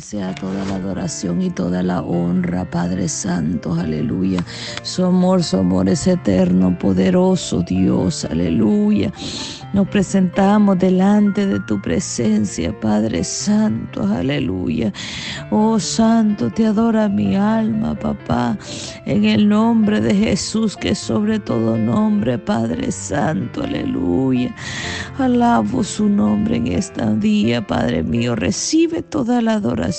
sea toda la adoración y toda la honra, Padre Santo, aleluya. Su amor, su amor es eterno, poderoso Dios, aleluya. Nos presentamos delante de tu presencia, Padre Santo, aleluya. Oh Santo, te adora mi alma, papá, en el nombre de Jesús, que sobre todo nombre, Padre Santo, aleluya. Alabo su nombre en este día, Padre mío. Recibe toda la adoración,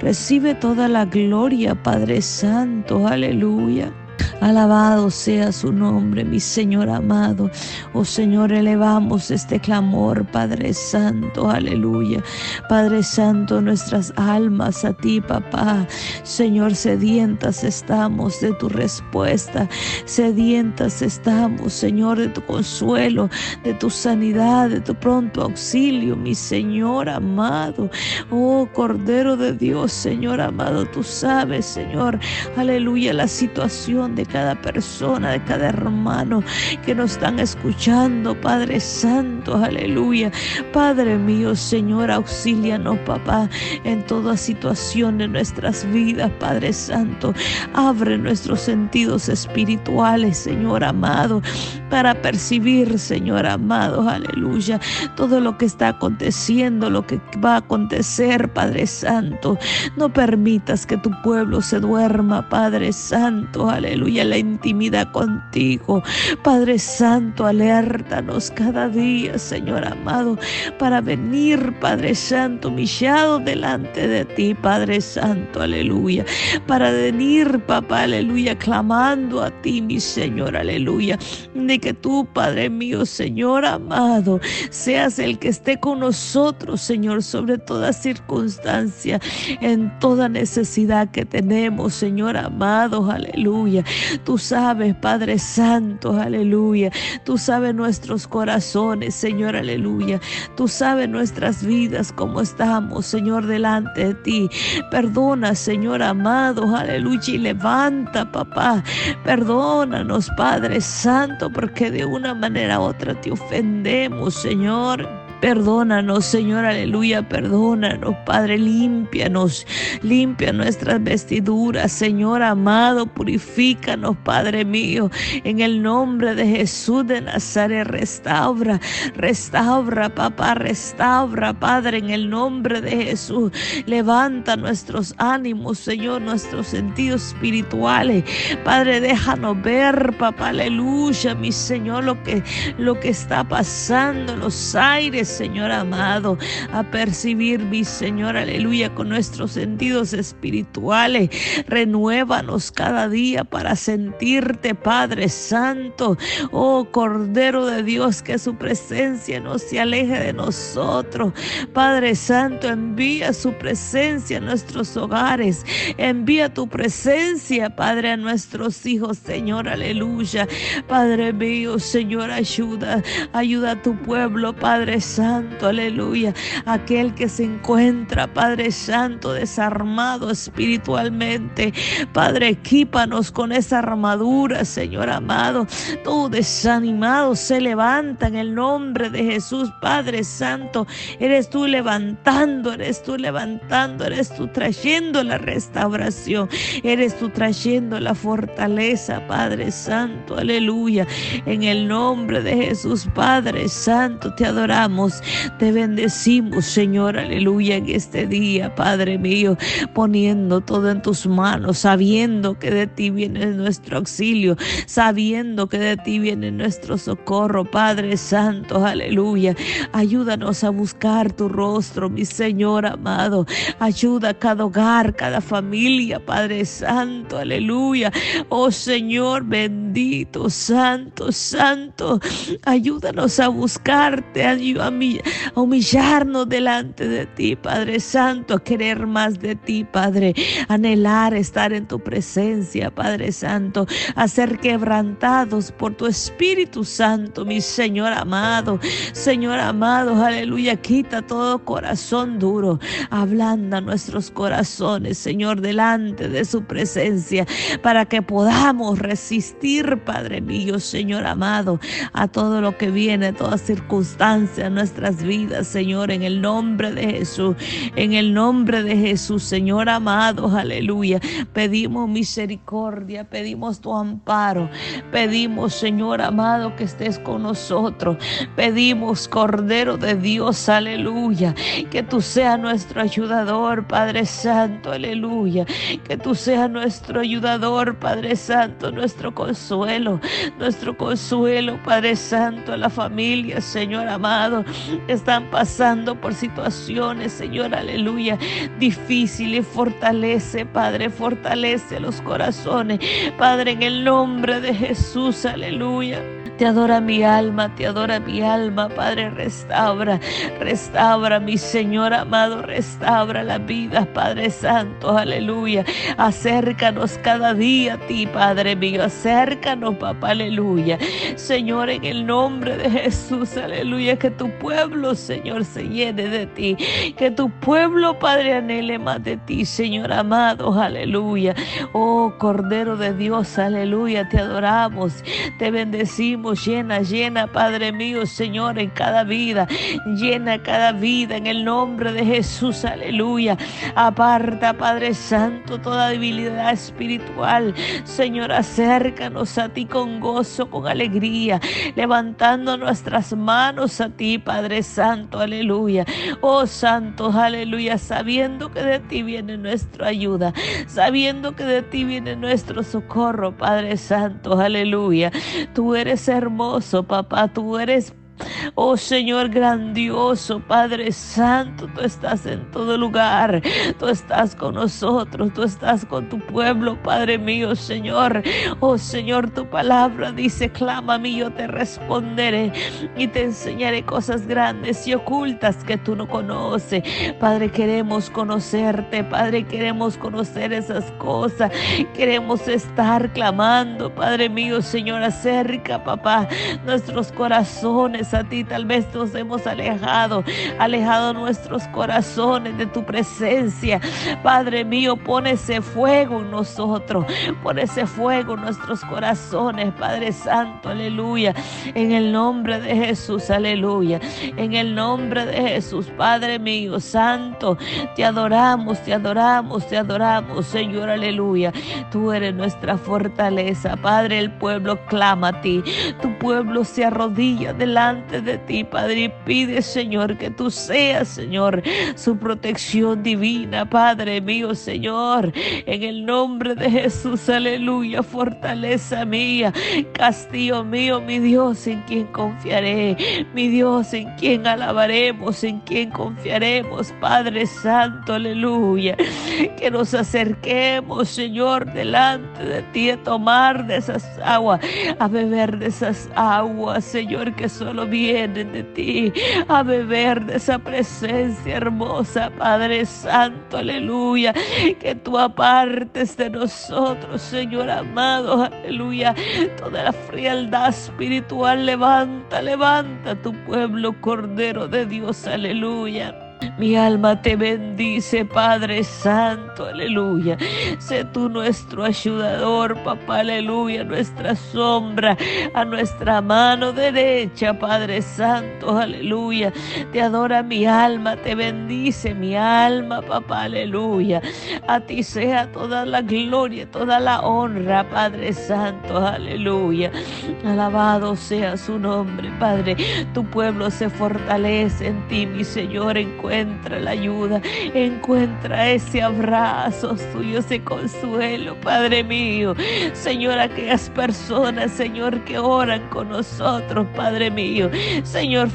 recibe toda la gloria, Padre Santo, aleluya. Alabado sea su nombre, mi Señor amado. Oh Señor, elevamos este clamor, Padre Santo, aleluya. Padre Santo, nuestras almas a ti, papá. Señor, sedientas estamos de tu respuesta. Sedientas estamos, Señor, de tu consuelo, de tu sanidad, de tu pronto auxilio, mi Señor amado. Oh Cordero de Dios, Señor amado, tú sabes, Señor, aleluya, la situación de cada persona, de cada hermano que nos están escuchando, Padre Santo, aleluya. Padre mío, Señor, auxílianos, papá, en toda situación de nuestras vidas, Padre Santo. Abre nuestros sentidos espirituales, Señor amado, para percibir, Señor amado, aleluya, todo lo que está aconteciendo, lo que va a acontecer, Padre Santo. No permitas que tu pueblo se duerma, Padre Santo, aleluya la intimidad contigo. Padre Santo, alértanos cada día, Señor amado, para venir, Padre Santo, humillado delante de ti, Padre Santo, aleluya. Para venir, papá, aleluya, clamando a ti, mi Señor, aleluya. De que tú, Padre mío, Señor amado, seas el que esté con nosotros, Señor, sobre toda circunstancia, en toda necesidad que tenemos, Señor amado, aleluya. Tú sabes, Padre Santo, aleluya. Tú sabes nuestros corazones, Señor, aleluya. Tú sabes nuestras vidas, cómo estamos, Señor, delante de ti. Perdona, Señor amado, aleluya. Y levanta, papá. Perdónanos, Padre Santo, porque de una manera u otra te ofendemos, Señor. Perdónanos, Señor, aleluya, perdónanos, Padre, límpianos, limpia nuestras vestiduras, Señor amado, purifícanos, Padre mío, en el nombre de Jesús de Nazaret, restaura, restaura, papá, restaura, Padre, en el nombre de Jesús, levanta nuestros ánimos, Señor, nuestros sentidos espirituales, Padre, déjanos ver, papá, aleluya, mi Señor, lo que, lo que está pasando, los aires, Señor amado, a percibir, mi Señor, aleluya, con nuestros sentidos espirituales. Renuévanos cada día para sentirte, Padre Santo. Oh Cordero de Dios, que su presencia no se aleje de nosotros. Padre Santo, envía su presencia a nuestros hogares. Envía tu presencia, Padre, a nuestros hijos, Señor, aleluya. Padre mío, Señor, ayuda, ayuda a tu pueblo, Padre Santo. Santo, aleluya. Aquel que se encuentra, Padre Santo, desarmado espiritualmente. Padre, equípanos con esa armadura, Señor amado. Todo desanimado se levanta en el nombre de Jesús, Padre Santo. Eres tú levantando, eres tú levantando, eres tú trayendo la restauración. Eres tú trayendo la fortaleza, Padre Santo, aleluya. En el nombre de Jesús, Padre Santo, te adoramos. Te bendecimos, Señor, aleluya, en este día, Padre mío, poniendo todo en tus manos, sabiendo que de ti viene nuestro auxilio, sabiendo que de ti viene nuestro socorro, Padre Santo, aleluya. Ayúdanos a buscar tu rostro, mi Señor amado. Ayuda a cada hogar, cada familia, Padre Santo, aleluya. Oh Señor bendito, Santo, Santo. Ayúdanos a buscarte, ayúdame a humillarnos delante de ti, Padre Santo, a querer más de ti, Padre, anhelar estar en tu presencia, Padre Santo, a ser quebrantados por tu Espíritu Santo, mi Señor amado, Señor amado, aleluya, quita todo corazón duro, ablanda nuestros corazones, Señor, delante de su presencia, para que podamos resistir, Padre mío, Señor amado, a todo lo que viene, toda circunstancia, nuestras vidas, Señor, en el nombre de Jesús, en el nombre de Jesús, Señor amado, aleluya. Pedimos misericordia, pedimos tu amparo, pedimos, Señor amado, que estés con nosotros, pedimos, Cordero de Dios, aleluya, que tú seas nuestro ayudador, Padre Santo, aleluya, que tú seas nuestro ayudador, Padre Santo, nuestro consuelo, nuestro consuelo, Padre Santo, a la familia, Señor amado, están pasando por situaciones, Señor, aleluya, difíciles. Fortalece, Padre, fortalece los corazones. Padre, en el nombre de Jesús, aleluya. Te adora mi alma, te adora mi alma, Padre, restaura, restaura, mi Señor amado, restaura la vida, Padre Santo, aleluya. Acércanos cada día a ti, Padre mío, acércanos, papá, aleluya. Señor, en el nombre de Jesús, aleluya, que tu pueblo, Señor, se llene de ti, que tu pueblo, Padre, anhele más de ti, Señor amado, aleluya. Oh, Cordero de Dios, aleluya, te adoramos, te bendecimos llena, llena, Padre mío, Señor, en cada vida, llena cada vida en el nombre de Jesús, aleluya. Aparta, Padre Santo, toda debilidad espiritual. Señor, acércanos a ti con gozo, con alegría, levantando nuestras manos a ti, Padre Santo, aleluya. Oh Santo, aleluya, sabiendo que de ti viene nuestra ayuda, sabiendo que de ti viene nuestro socorro, Padre Santo, aleluya. Tú eres hermoso, papá. Tú eres Oh Señor grandioso, Padre Santo, tú estás en todo lugar. Tú estás con nosotros, tú estás con tu pueblo, Padre mío, Señor. Oh Señor, tu palabra dice, clama a yo te responderé y te enseñaré cosas grandes y ocultas que tú no conoces. Padre, queremos conocerte, Padre, queremos conocer esas cosas. Queremos estar clamando, Padre mío, Señor, acerca, papá, nuestros corazones a ti. Tal vez nos hemos alejado, alejado nuestros corazones de tu presencia. Padre mío, pone ese fuego en nosotros, pone ese fuego en nuestros corazones, Padre Santo, aleluya. En el nombre de Jesús, aleluya. En el nombre de Jesús, Padre mío, Santo, te adoramos, te adoramos, te adoramos, Señor, aleluya. Tú eres nuestra fortaleza, Padre. El pueblo clama a ti, tu pueblo se arrodilla delante de ti, Padre, y pide, Señor, que tú seas, Señor, su protección divina, Padre mío, Señor, en el nombre de Jesús, aleluya, fortaleza mía, castillo mío, mi Dios, en quien confiaré, mi Dios, en quien alabaremos, en quien confiaremos, Padre Santo, aleluya, que nos acerquemos, Señor, delante de ti a tomar de esas aguas, a beber de esas aguas, Señor, que solo vienen de ti a beber de esa presencia hermosa, Padre Santo, aleluya. Que tú apartes de nosotros, Señor amado, aleluya. Toda la frialdad espiritual, levanta, levanta tu pueblo, Cordero de Dios, aleluya. Mi alma te bendice, Padre Santo, aleluya. Sé tú nuestro ayudador, papá, aleluya, nuestra sombra, a nuestra mano derecha, Padre Santo, aleluya. Te adora mi alma, te bendice mi alma, papá, aleluya. A ti sea toda la gloria, toda la honra, Padre Santo, aleluya. Alabado sea su nombre, Padre. Tu pueblo se fortalece en ti, mi Señor, encuentra encuentra la ayuda, encuentra ese abrazo suyo, ese consuelo, Padre mío. Señor, aquellas personas, Señor, que oran con nosotros, Padre mío. Señor,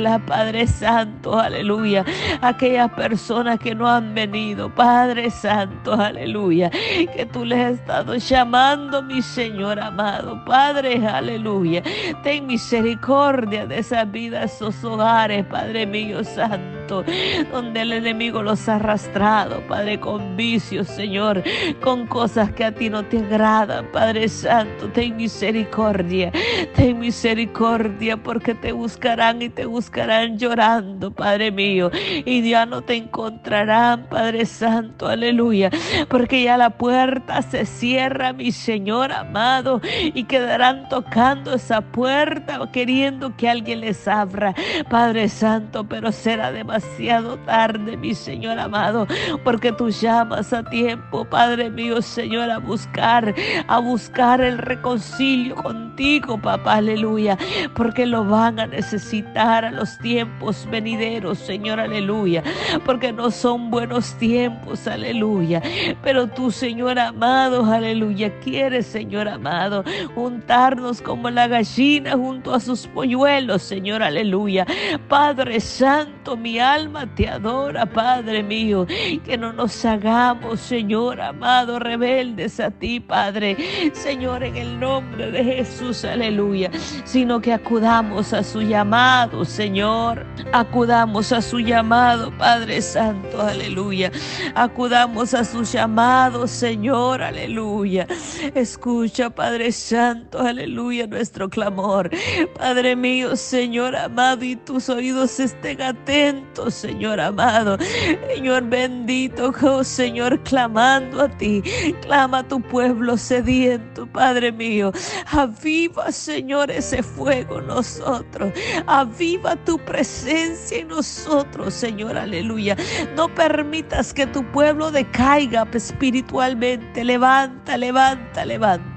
la Padre Santo, aleluya. Aquellas personas que no han venido, Padre Santo, aleluya. Que tú les has estado llamando, mi Señor amado, Padre, aleluya. Ten misericordia de esas vidas, esos hogares, Padre mío santo. Donde el enemigo los ha arrastrado, Padre, con vicios, Señor, con cosas que a ti no te agradan, Padre Santo, ten misericordia, ten misericordia, porque te buscarán y te buscarán llorando, Padre mío, y ya no te encontrarán, Padre Santo, aleluya, porque ya la puerta se cierra, mi Señor amado, y quedarán tocando esa puerta, queriendo que alguien les abra, Padre Santo, pero será demasiado tarde, mi Señor amado, porque tú llamas a tiempo, Padre mío, Señor, a buscar, a buscar el reconcilio contigo, papá, aleluya, porque lo van a necesitar a los tiempos venideros, Señor, aleluya, porque no son buenos tiempos, aleluya, pero tú, Señor amado, aleluya, quieres, Señor amado, juntarnos como la gallina junto a sus polluelos, Señor, aleluya. Padre Santo, mi alma te adora, Padre mío, que no nos hagamos, Señor amado, rebeldes a ti, Padre, Señor, en el nombre de Jesús, aleluya, sino que acudamos a su llamado, Señor, acudamos a su llamado, Padre Santo, aleluya, acudamos a su llamado, Señor, aleluya. Escucha, Padre Santo, aleluya, nuestro clamor. Padre mío, Señor amado, y tus oídos estén atentos, Señor amado. Señor bendito, oh Señor, clamando a ti. Clama a tu pueblo sediento, Padre mío. Aviva, Señor, ese fuego en nosotros. Aviva tu presencia en nosotros, Señor, aleluya. No permitas que tu pueblo decaiga espiritualmente. Levanta, levanta, levanta.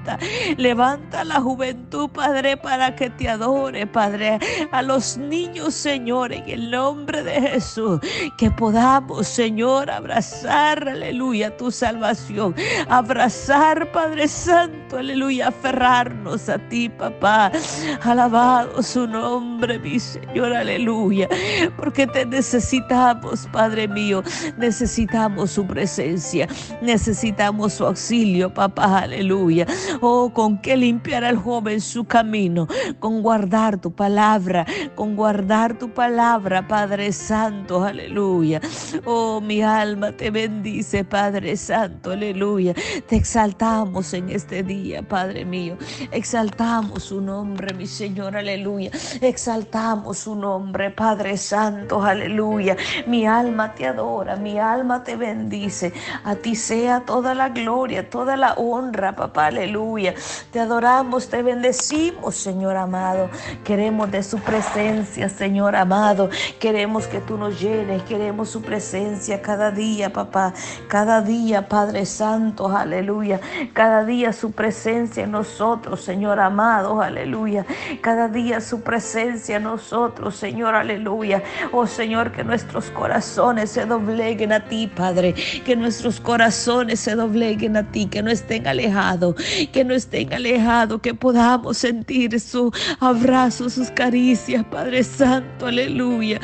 Levanta la juventud, Padre, para que te adore, Padre. A los niños, Señor, en el nombre de Jesús. Que podamos, Señor, abrazar, aleluya, tu salvación. Abrazar, Padre Santo, aleluya, aferrarnos a ti, papá. Alabado su nombre, mi Señor, aleluya. Porque te necesitamos, Padre mío. Necesitamos su presencia. Necesitamos su auxilio, papá, aleluya. Oh, con qué limpiar al joven su camino. Con guardar tu palabra. Con guardar tu palabra, Padre Santo, aleluya. Oh, mi alma te bendice, Padre Santo, aleluya. Te exaltamos en este día, Padre mío. Exaltamos su nombre, mi Señor, aleluya. Exaltamos su nombre, Padre Santo, aleluya. Mi alma te adora, mi alma te bendice. A ti sea toda la gloria, toda la honra, papá, aleluya. Te adoramos, te bendecimos, Señor amado. Queremos de su presencia, Señor amado. Queremos que tú nos llenes, queremos su presencia cada día, papá. Cada día, Padre Santo, aleluya. Cada día su presencia en nosotros, Señor amado, aleluya. Cada día su presencia en nosotros, Señor, aleluya. Oh Señor, que nuestros corazones se dobleguen a ti, Padre. Que nuestros corazones se dobleguen a ti, que no estén alejados, que no estén alejados, que podamos sentir su abrazo, sus caricias, Padre Santo, aleluya.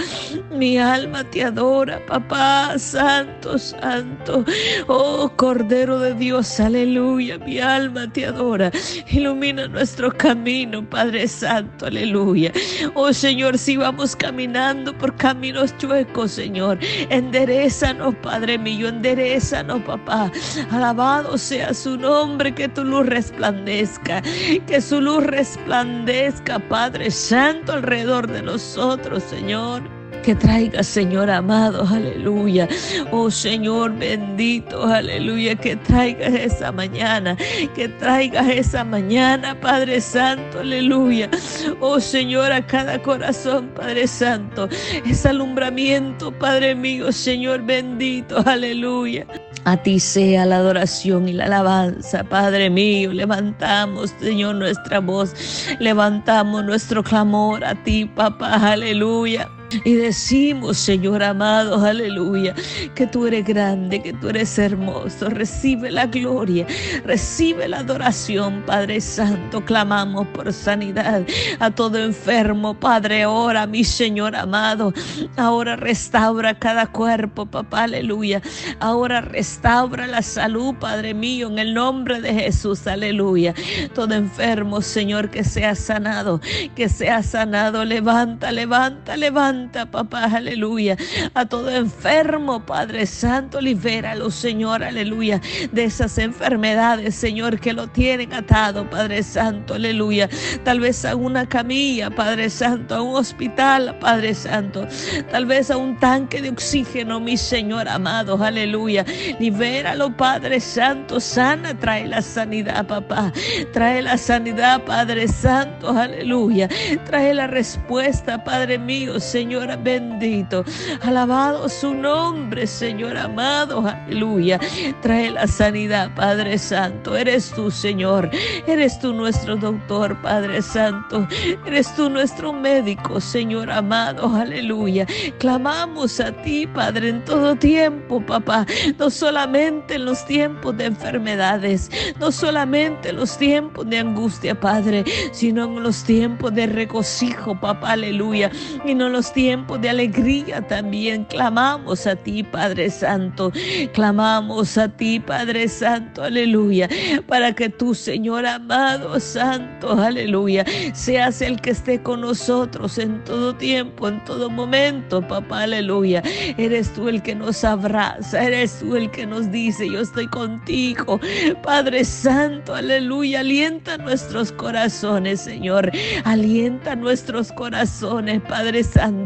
Mi alma te adora, papá, santo, santo. Oh Cordero de Dios, aleluya. Mi alma te adora. Ilumina nuestro camino, Padre Santo, aleluya. Oh Señor, si vamos caminando por caminos chuecos, Señor, enderezanos, Padre mío, enderezanos, papá. Alabado sea su nombre, que tu luz resplandezca, que su luz resplandezca, Padre Santo, alrededor de nosotros, Señor que traiga, Señor amado, aleluya. Oh Señor bendito, aleluya, que traiga esa mañana, que traiga esa mañana, Padre Santo, aleluya. Oh Señor, a cada corazón, Padre Santo, ese alumbramiento, Padre mío, Señor bendito, aleluya. A ti sea la adoración y la alabanza, Padre mío. Levantamos, Señor, nuestra voz. Levantamos nuestro clamor a ti, papá. Aleluya. Y decimos, Señor amado, aleluya, que tú eres grande, que tú eres hermoso. Recibe la gloria, recibe la adoración, Padre Santo. Clamamos por sanidad a todo enfermo, Padre. Ahora, mi Señor amado, ahora restaura cada cuerpo, papá, aleluya. Ahora restaura la salud, Padre mío, en el nombre de Jesús, aleluya. Todo enfermo, Señor, que sea sanado, que sea sanado. Levanta, levanta, levanta Santa, papá, aleluya. A todo enfermo, Padre Santo, libéralo, Señor, aleluya, de esas enfermedades, Señor, que lo tienen atado, Padre Santo, aleluya. Tal vez a una camilla, Padre Santo, a un hospital, Padre Santo. Tal vez a un tanque de oxígeno, mi Señor amado, aleluya. Libéralo, Padre Santo, sana, trae la sanidad, papá. Trae la sanidad, Padre Santo, aleluya. Trae la respuesta, Padre mío, Señor bendito. Alabado su nombre, Señor amado, aleluya. Trae la sanidad, Padre Santo. Eres tú, Señor. Eres tú nuestro doctor, Padre Santo. Eres tú nuestro médico, Señor amado, aleluya. Clamamos a ti, Padre, en todo tiempo, papá. No solamente en los tiempos de enfermedades, no solamente en los tiempos de angustia, Padre, sino en los tiempos de regocijo, papá, aleluya. Y no los tiempos de alegría también. Clamamos a ti, Padre Santo. Clamamos a ti, Padre Santo, aleluya. Para que tú, Señor amado, Santo, aleluya, seas el que esté con nosotros en todo tiempo, en todo momento, papá, aleluya. Eres tú el que nos abraza, eres tú el que nos dice, yo estoy contigo. Padre Santo, aleluya, alienta nuestros corazones, Señor. Alienta nuestros corazones, Padre Santo,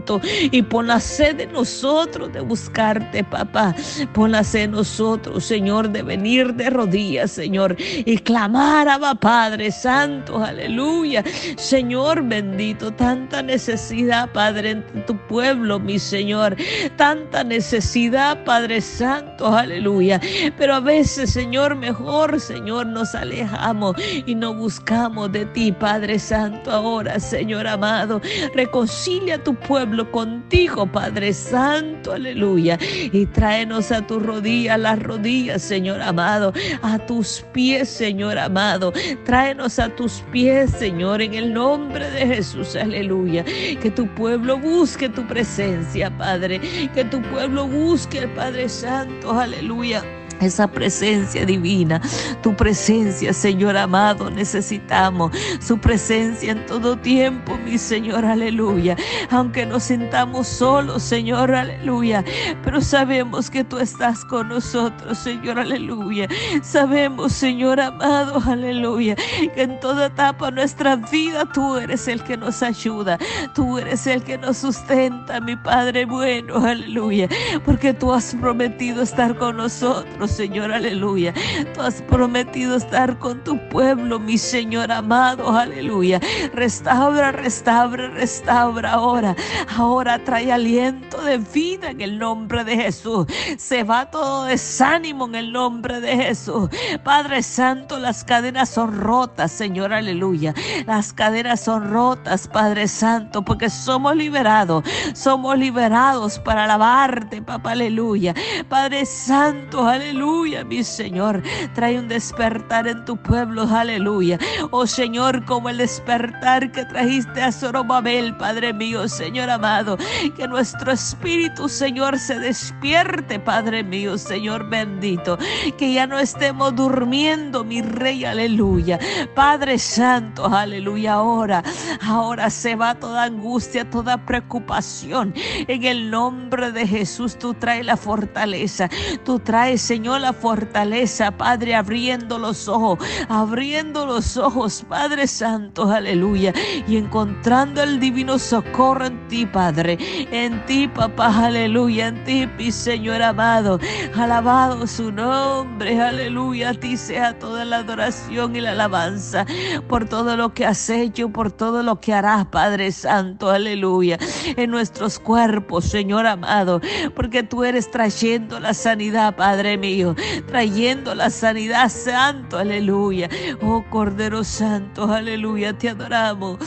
y pon la sed en nosotros de buscarte, papá. Pon la sed en nosotros, Señor, de venir de rodillas, Señor, y clamar a Padre Santo, aleluya. Señor bendito, tanta necesidad, Padre, en tu pueblo, mi Señor. Tanta necesidad, Padre Santo, aleluya. Pero a veces, Señor, mejor, Señor, nos alejamos y no buscamos de ti, Padre Santo, ahora, Señor amado. Reconcilia a tu pueblo contigo, Padre Santo, aleluya. Y tráenos a tus rodillas, las rodillas, Señor amado, a tus pies, Señor amado. Tráenos a tus pies, Señor, en el nombre de Jesús, aleluya. Que tu pueblo busque tu presencia, Padre. Que tu pueblo busque Padre Santo, aleluya esa presencia divina, tu presencia, Señor amado, necesitamos su presencia en todo tiempo, mi Señor, aleluya. Aunque nos sintamos solos, Señor, aleluya, pero sabemos que tú estás con nosotros, Señor, aleluya. Sabemos, Señor amado, aleluya, que en toda etapa de nuestra vida tú eres el que nos ayuda, tú eres el que nos sustenta, mi Padre bueno, aleluya, porque tú has prometido estar con nosotros. Señor, aleluya. Tú has prometido estar con tu pueblo, mi Señor amado, aleluya. Restaura, restaura, restaura ahora. Ahora trae aliento de vida en el nombre de Jesús. Se va todo desánimo en el nombre de Jesús. Padre Santo, las cadenas son rotas, Señor, aleluya. Las cadenas son rotas, Padre Santo, porque somos liberados. Somos liberados para alabarte, papá, aleluya. Padre Santo, aleluya Aleluya, mi Señor. Trae un despertar en tu pueblo. Aleluya. Oh Señor, como el despertar que trajiste a Zorobabel, Padre mío, Señor amado. Que nuestro espíritu, Señor, se despierte, Padre mío, Señor bendito. Que ya no estemos durmiendo, mi Rey. Aleluya. Padre Santo, aleluya. Ahora, ahora se va toda angustia, toda preocupación. En el nombre de Jesús, tú traes la fortaleza. Tú traes, Señor la fortaleza, Padre, abriendo los ojos, abriendo los ojos, Padre Santo, aleluya, y encontrando el divino socorro en ti, Padre, en ti, papá, aleluya, en ti, mi Señor amado, alabado su nombre, aleluya, a ti sea toda la adoración y la alabanza por todo lo que has hecho, por todo lo que harás, Padre Santo, aleluya, en nuestros cuerpos, Señor amado, porque tú eres trayendo la sanidad, Padre mío trayendo la sanidad santo, aleluya. Oh Cordero Santo, aleluya, te adoramos,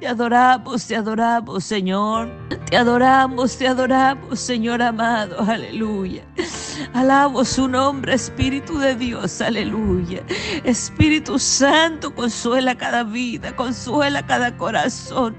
te adoramos, te adoramos, Señor. Te adoramos, te adoramos, Señor amado, aleluya. Alabo su nombre, Espíritu de Dios, aleluya. Espíritu Santo, consuela cada vida, consuela cada corazón.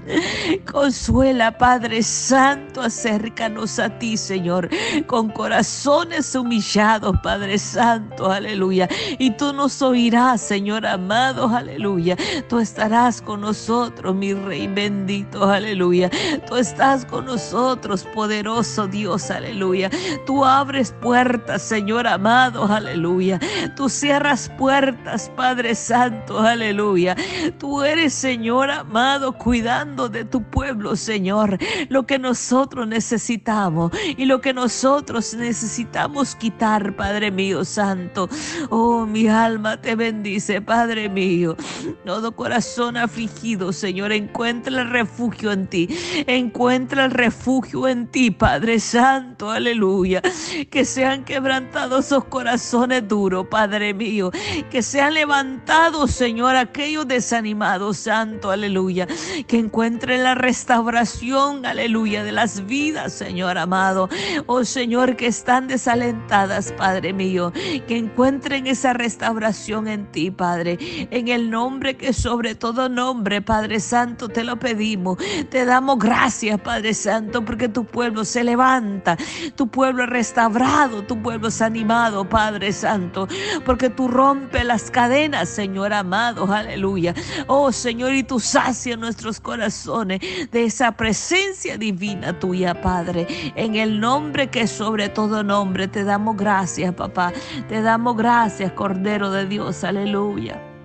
Consuela, Padre Santo, acércanos a ti, Señor, con corazones humillados, Padre Santo, aleluya. Y tú nos oirás, Señor amado, aleluya. Tú estarás con nosotros, mi Rey bendito, aleluya. Tú estás con nosotros, poderoso Dios, aleluya. Tú abres puertas, Señor amado, aleluya. Tú cierras puertas, Padre Santo, aleluya. Tú eres, Señor amado, cuidando de tu pueblo, Señor. Lo que nosotros necesitamos y lo que nosotros necesitamos quitar, Padre mío santo. Oh, mi alma te bendice, Padre mío. Todo corazón afligido, Señor, encuentra el refugio en ti. Encuentra el refugio en ti, Padre Santo, aleluya. Que sean quebrantados esos corazones duros, Padre mío. Que sean levantados, Señor, aquellos desanimados, Santo, aleluya. Que encuentren la restauración, aleluya, de las vidas, Señor amado. Oh Señor, que están desalentadas, Padre mío. Que encuentren esa restauración en ti, Padre. En el nombre que sobre todo nombre, Padre Santo, te lo pedimos. Te damos gracias, Padre Santo, porque tu pueblo se levanta. Tu pueblo es restaurado, tu pueblo es animado, Padre Santo. Porque tú rompes las cadenas, Señor amado. Aleluya. Oh Señor, y tú sacias nuestros corazones de esa presencia divina tuya, Padre. En el nombre que sobre todo nombre, te damos gracias, papá. Te damos gracias, Cordero de Dios. Aleluya.